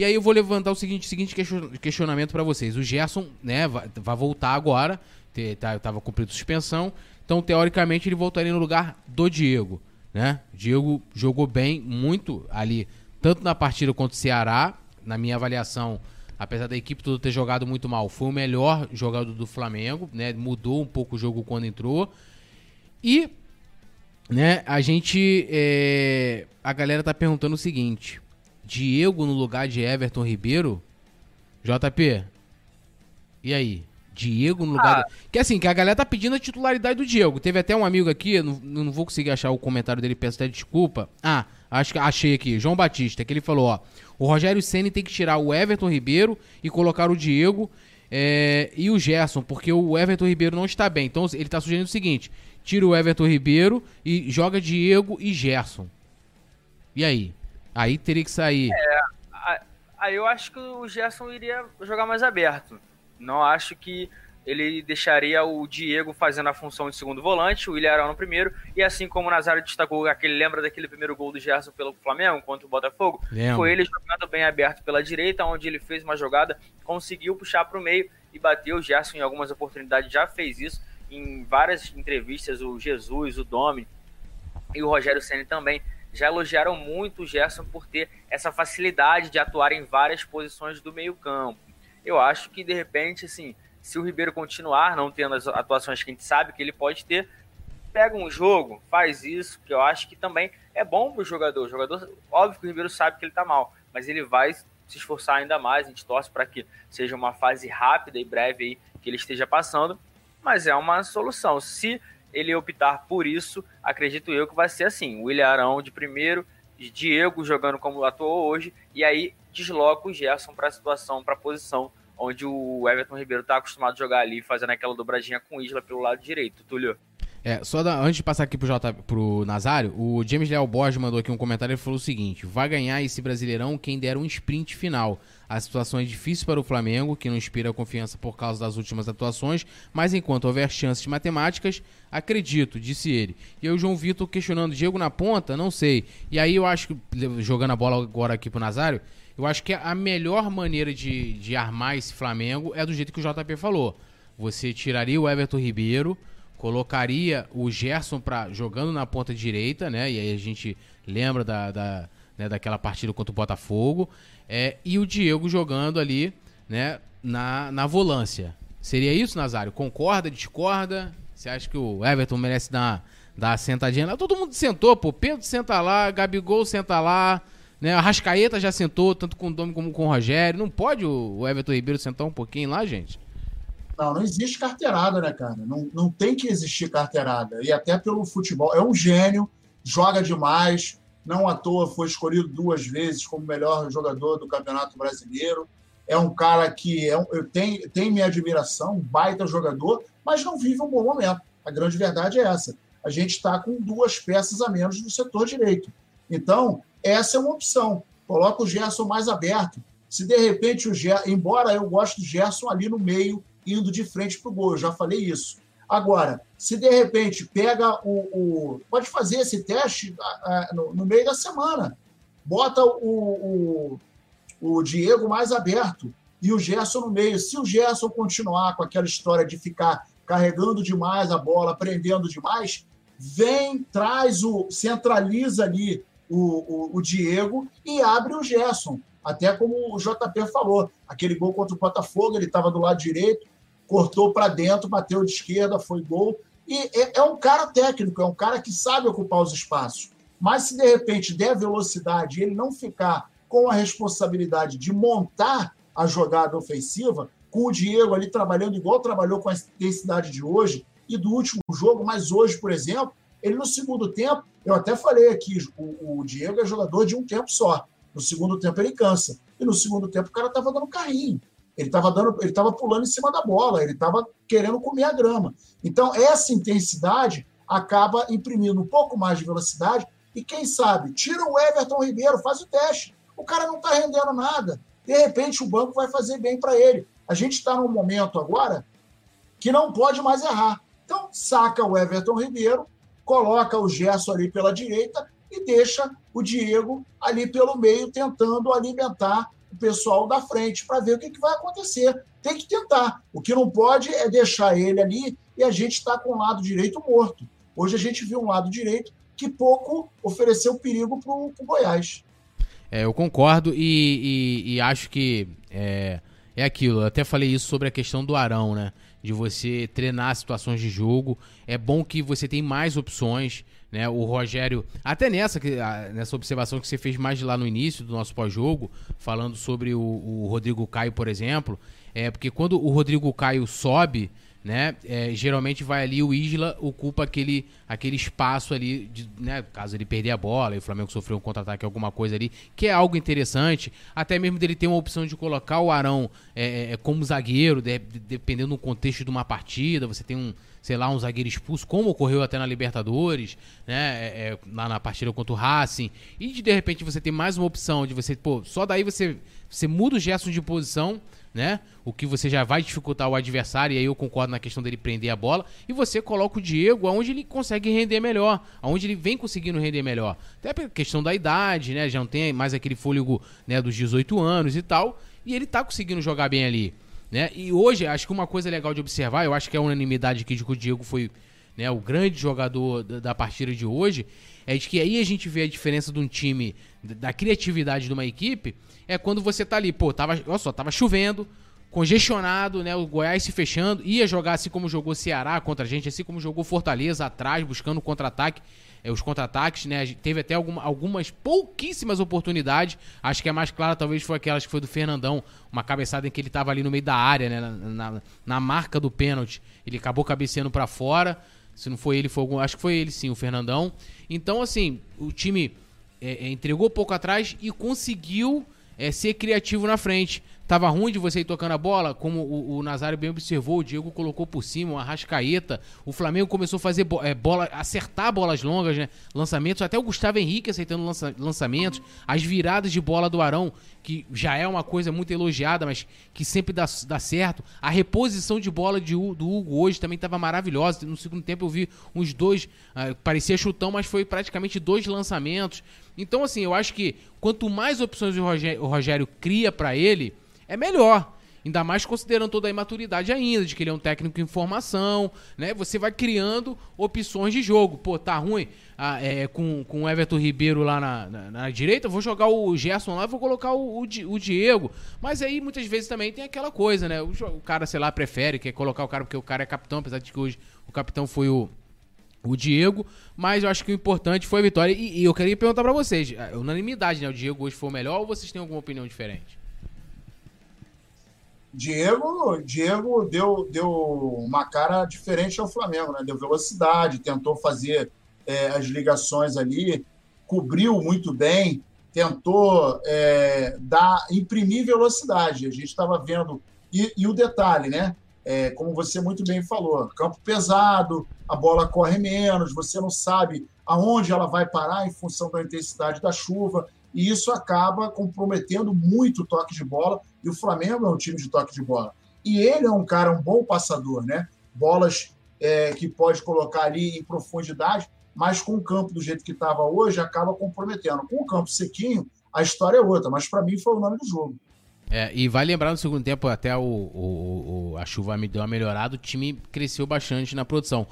E aí eu vou levantar o seguinte, seguinte questionamento para vocês. O Gerson, né, vai, voltar agora, tá, tava cumprindo suspensão, então teoricamente ele voltaria no lugar do Diego, né? Diego jogou bem muito ali, tanto na partida contra o Ceará, na minha avaliação, apesar da equipe toda ter jogado muito mal, foi o melhor jogador do Flamengo, né? Mudou um pouco o jogo quando entrou. E, né, a gente. É, a galera tá perguntando o seguinte: Diego no lugar de Everton Ribeiro? JP, e aí? Diego no lugar. Ah. Do... Que assim, que a galera tá pedindo a titularidade do Diego. Teve até um amigo aqui, não, não vou conseguir achar o comentário dele, peço até desculpa. Ah, acho que achei aqui, João Batista, que ele falou: ó, o Rogério Senna tem que tirar o Everton Ribeiro e colocar o Diego é, e o Gerson, porque o Everton Ribeiro não está bem. Então ele tá sugerindo o seguinte: tira o Everton Ribeiro e joga Diego e Gerson. E aí? Aí teria que sair. É, aí eu acho que o Gerson iria jogar mais aberto. Não acho que ele deixaria o Diego fazendo a função de segundo volante, o William Arão no primeiro, e assim como o Nazário destacou, aquele lembra daquele primeiro gol do Gerson pelo Flamengo contra o Botafogo? Lembra. Foi ele jogando bem aberto pela direita, onde ele fez uma jogada, conseguiu puxar para o meio e bateu. O Gerson em algumas oportunidades já fez isso, em várias entrevistas, o Jesus, o Domi e o Rogério Senna também já elogiaram muito o Gerson por ter essa facilidade de atuar em várias posições do meio-campo. Eu acho que, de repente, assim, se o Ribeiro continuar não tendo as atuações que a gente sabe que ele pode ter, pega um jogo, faz isso, que eu acho que também é bom para o jogador. O jogador, óbvio que o Ribeiro sabe que ele está mal, mas ele vai se esforçar ainda mais. A gente torce para que seja uma fase rápida e breve aí que ele esteja passando, mas é uma solução. Se ele optar por isso, acredito eu que vai ser assim: William Arão de primeiro, Diego jogando como atuou hoje, e aí desloca o Gerson para a situação, para a posição onde o Everton Ribeiro está acostumado a jogar ali, fazendo aquela dobradinha com Isla pelo lado direito. Túlio. É, só da, antes de passar aqui pro, J, pro Nazário, o James Leal Borges mandou aqui um comentário e falou o seguinte: vai ganhar esse Brasileirão quem der um sprint final. A situação é difícil para o Flamengo, que não inspira confiança por causa das últimas atuações, mas enquanto houver chances matemáticas, acredito, disse ele. E aí o João Vitor questionando Diego na ponta, não sei. E aí eu acho que, jogando a bola agora aqui pro Nazário, eu acho que a melhor maneira de, de armar esse Flamengo é do jeito que o JP falou. Você tiraria o Everton Ribeiro, colocaria o Gerson pra, jogando na ponta direita, né? E aí a gente lembra da, da né, daquela partida contra o Botafogo. É, e o Diego jogando ali, né, na, na volância. Seria isso, Nazário? Concorda, discorda? Você acha que o Everton merece dar, dar sentadinha lá? Todo mundo sentou, pô. Pedro senta lá, Gabigol senta lá, né? A Rascaeta já sentou, tanto com o Domi como com o Rogério. Não pode o Everton Ribeiro sentar um pouquinho lá, gente? Não, existe carteirada, né, cara? Não, não tem que existir carteirada. E até pelo futebol. É um gênio, joga demais, não à toa foi escolhido duas vezes como melhor jogador do Campeonato Brasileiro. É um cara que é um, eu tenho, tenho minha admiração, um baita jogador, mas não vive um bom momento. A grande verdade é essa. A gente está com duas peças a menos no setor direito. Então, essa é uma opção. Coloca o Gerson mais aberto. Se de repente o Gerson, embora eu goste do Gerson ali no meio, indo de frente para o gol, eu já falei isso. Agora, se de repente pega o. o pode fazer esse teste no, no, meio da semana. Bota o, o, o Diego mais aberto e o Gerson no meio. Se o Gerson continuar com aquela história de ficar carregando demais a bola, prendendo demais, vem, traz o. centraliza ali o, o, o Diego e abre o Gerson. Até como o JP falou, aquele gol contra o Botafogo, ele estava do lado direito, cortou para dentro, bateu de esquerda, foi gol. E é, é, um cara técnico, é um cara que sabe ocupar os espaços. Mas se de repente der velocidade e ele não ficar com a responsabilidade de montar a jogada ofensiva, com o Diego ali trabalhando igual trabalhou com a intensidade de hoje e do último jogo, mas hoje, por exemplo, ele no segundo tempo, eu até falei aqui, o, o Diego é jogador de um tempo só. No segundo tempo ele cansa. E no segundo tempo o cara estava dando carrinho. Ele estava dando, ele estava pulando em cima da bola, ele estava querendo comer a grama. Então essa intensidade acaba imprimindo um pouco mais de velocidade e quem sabe tira o Everton Ribeiro, faz o teste. O cara não está rendendo nada. De repente o banco vai fazer bem para ele. A gente está num momento agora que não pode mais errar. Então saca o Everton Ribeiro, coloca o Gerson ali pela direita e deixa o Diego ali pelo meio tentando alimentar o pessoal da frente para ver o que, que vai acontecer. Tem que tentar. O que não pode é deixar ele ali e a gente está com o lado direito morto. Hoje a gente viu um lado direito que pouco ofereceu perigo para o Goiás. É, eu concordo e, e, e acho que é, é aquilo. Eu até falei isso sobre a questão do Arão, né? De você treinar situações de jogo. É bom que você tem mais opções. Né, o Rogério, até nessa, nessa observação que você fez mais lá no início do nosso pós-jogo, falando sobre o, o Rodrigo Caio, por exemplo, é porque quando o Rodrigo Caio sobe, né? É, geralmente vai ali o Isla ocupa aquele, aquele espaço ali, de, né? Caso ele perder a bola e o Flamengo sofreu um contra-ataque, alguma coisa ali, que é algo interessante. Até mesmo dele ter uma opção de colocar o Arão é, é, é como zagueiro, de, de, dependendo do contexto de uma partida. Você tem um, sei lá, um zagueiro expulso, como ocorreu até na Libertadores, né? É, é, lá na partida contra o Racing. E de, de repente você tem mais uma opção de você, pô, só daí você, você muda o gesto de posição né? O que você já vai dificultar o adversário, e aí eu concordo na questão dele prender a bola, e você coloca o Diego aonde ele consegue render melhor, aonde ele vem conseguindo render melhor. Até a questão da idade, né? Já não tem mais aquele fôlego né, dos 18 anos e tal, e ele tá conseguindo jogar bem ali. Né? E hoje, acho que uma coisa legal de observar, eu acho que é a unanimidade aqui de que o Diego foi né, o grande jogador da, da partida de hoje, é de que aí a gente vê a diferença de um time, da criatividade de uma equipe, é quando você tá ali, pô, tava, olha só, tava chovendo, congestionado, né? O Goiás se fechando, ia jogar assim como jogou Ceará contra a gente, assim como jogou Fortaleza atrás, buscando contra-ataque, é, os contra-ataques, né? Teve até alguma, algumas pouquíssimas oportunidades. Acho que a mais clara talvez foi aquela que foi do Fernandão, uma cabeçada em que ele tava ali no meio da área, né? Na, na, na marca do pênalti. Ele acabou cabeceando para fora. Se não foi ele, foi algum. Acho que foi ele sim, o Fernandão. Então, assim, o time é, é, entregou pouco atrás e conseguiu é, ser criativo na frente. Tava ruim de você ir tocando a bola, como o, o Nazário bem observou, o Diego colocou por cima, uma rascaeta. O Flamengo começou a fazer bo é, bola, acertar bolas longas, né? Lançamentos, até o Gustavo Henrique aceitando lança lançamentos, as viradas de bola do Arão, que já é uma coisa muito elogiada, mas que sempre dá, dá certo. A reposição de bola de, do Hugo hoje também estava maravilhosa. No segundo tempo eu vi uns dois, uh, parecia chutão, mas foi praticamente dois lançamentos. Então, assim, eu acho que quanto mais opções o Rogério, o Rogério cria para ele é melhor. Ainda mais considerando toda a imaturidade ainda, de que ele é um técnico em formação, né? Você vai criando opções de jogo. Pô, tá ruim ah, é, com, com o Everton Ribeiro lá na, na, na, direita, vou jogar o Gerson lá vou colocar o, o, o, Diego. Mas aí muitas vezes também tem aquela coisa, né? O, o, cara, sei lá, prefere, quer colocar o cara porque o cara é capitão, apesar de que hoje o capitão foi o, o Diego. Mas eu acho que o importante foi a vitória. E, e eu queria perguntar para vocês: unanimidade, né? O Diego hoje foi o melhor ou vocês têm alguma opinião diferente? Diego, Diego deu, deu uma cara diferente ao Flamengo, né? Deu velocidade, tentou fazer é, as ligações ali, cobriu muito bem, tentou é, dar, imprimir velocidade. A gente estava vendo. E, e, o detalhe, né? É, como você muito bem falou, campo pesado, a bola corre menos, você não sabe aonde ela vai parar em função da intensidade da chuva e isso acaba comprometendo muito o toque de bola. E o Flamengo é um time de toque de bola. E ele é um cara, um bom passador, né? Bolas é, que pode colocar ali em profundidade, mas com o campo do jeito que estava hoje, acaba comprometendo. Com o campo sequinho, a história é outra, mas para mim foi o nome do jogo. É, e vai lembrar no segundo tempo, até o, o, o, a chuva me deu uma melhorada, o time cresceu bastante na produção.